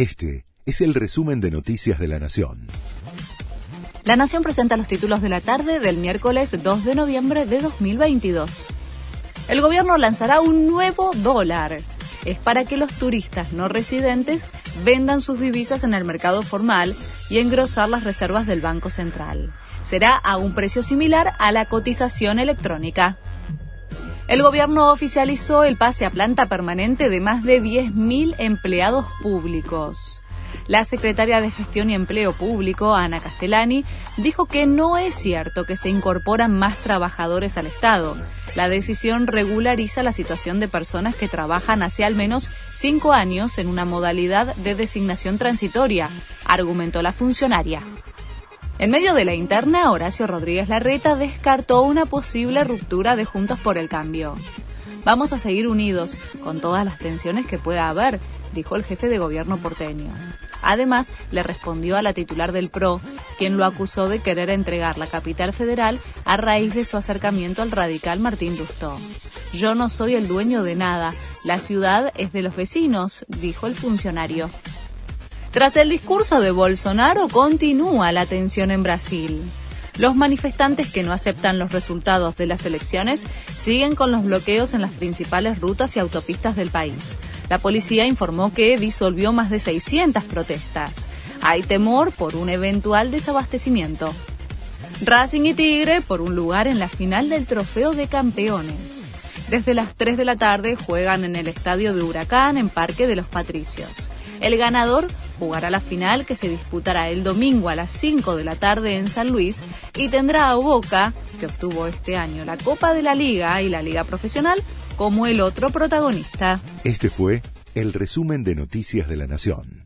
Este es el resumen de Noticias de la Nación. La Nación presenta los títulos de la tarde del miércoles 2 de noviembre de 2022. El gobierno lanzará un nuevo dólar. Es para que los turistas no residentes vendan sus divisas en el mercado formal y engrosar las reservas del Banco Central. Será a un precio similar a la cotización electrónica. El gobierno oficializó el pase a planta permanente de más de 10.000 empleados públicos. La secretaria de Gestión y Empleo Público, Ana Castellani, dijo que no es cierto que se incorporan más trabajadores al Estado. La decisión regulariza la situación de personas que trabajan hace al menos cinco años en una modalidad de designación transitoria, argumentó la funcionaria. En medio de la interna, Horacio Rodríguez Larreta descartó una posible ruptura de Juntos por el Cambio. Vamos a seguir unidos, con todas las tensiones que pueda haber, dijo el jefe de gobierno porteño. Además, le respondió a la titular del PRO, quien lo acusó de querer entregar la capital federal a raíz de su acercamiento al radical Martín Lustó. Yo no soy el dueño de nada, la ciudad es de los vecinos, dijo el funcionario. Tras el discurso de Bolsonaro, continúa la tensión en Brasil. Los manifestantes que no aceptan los resultados de las elecciones siguen con los bloqueos en las principales rutas y autopistas del país. La policía informó que disolvió más de 600 protestas. Hay temor por un eventual desabastecimiento. Racing y Tigre por un lugar en la final del Trofeo de Campeones. Desde las 3 de la tarde juegan en el estadio de Huracán en Parque de los Patricios. El ganador jugará la final que se disputará el domingo a las 5 de la tarde en San Luis y tendrá a Boca, que obtuvo este año la Copa de la Liga y la Liga Profesional, como el otro protagonista. Este fue el resumen de Noticias de la Nación.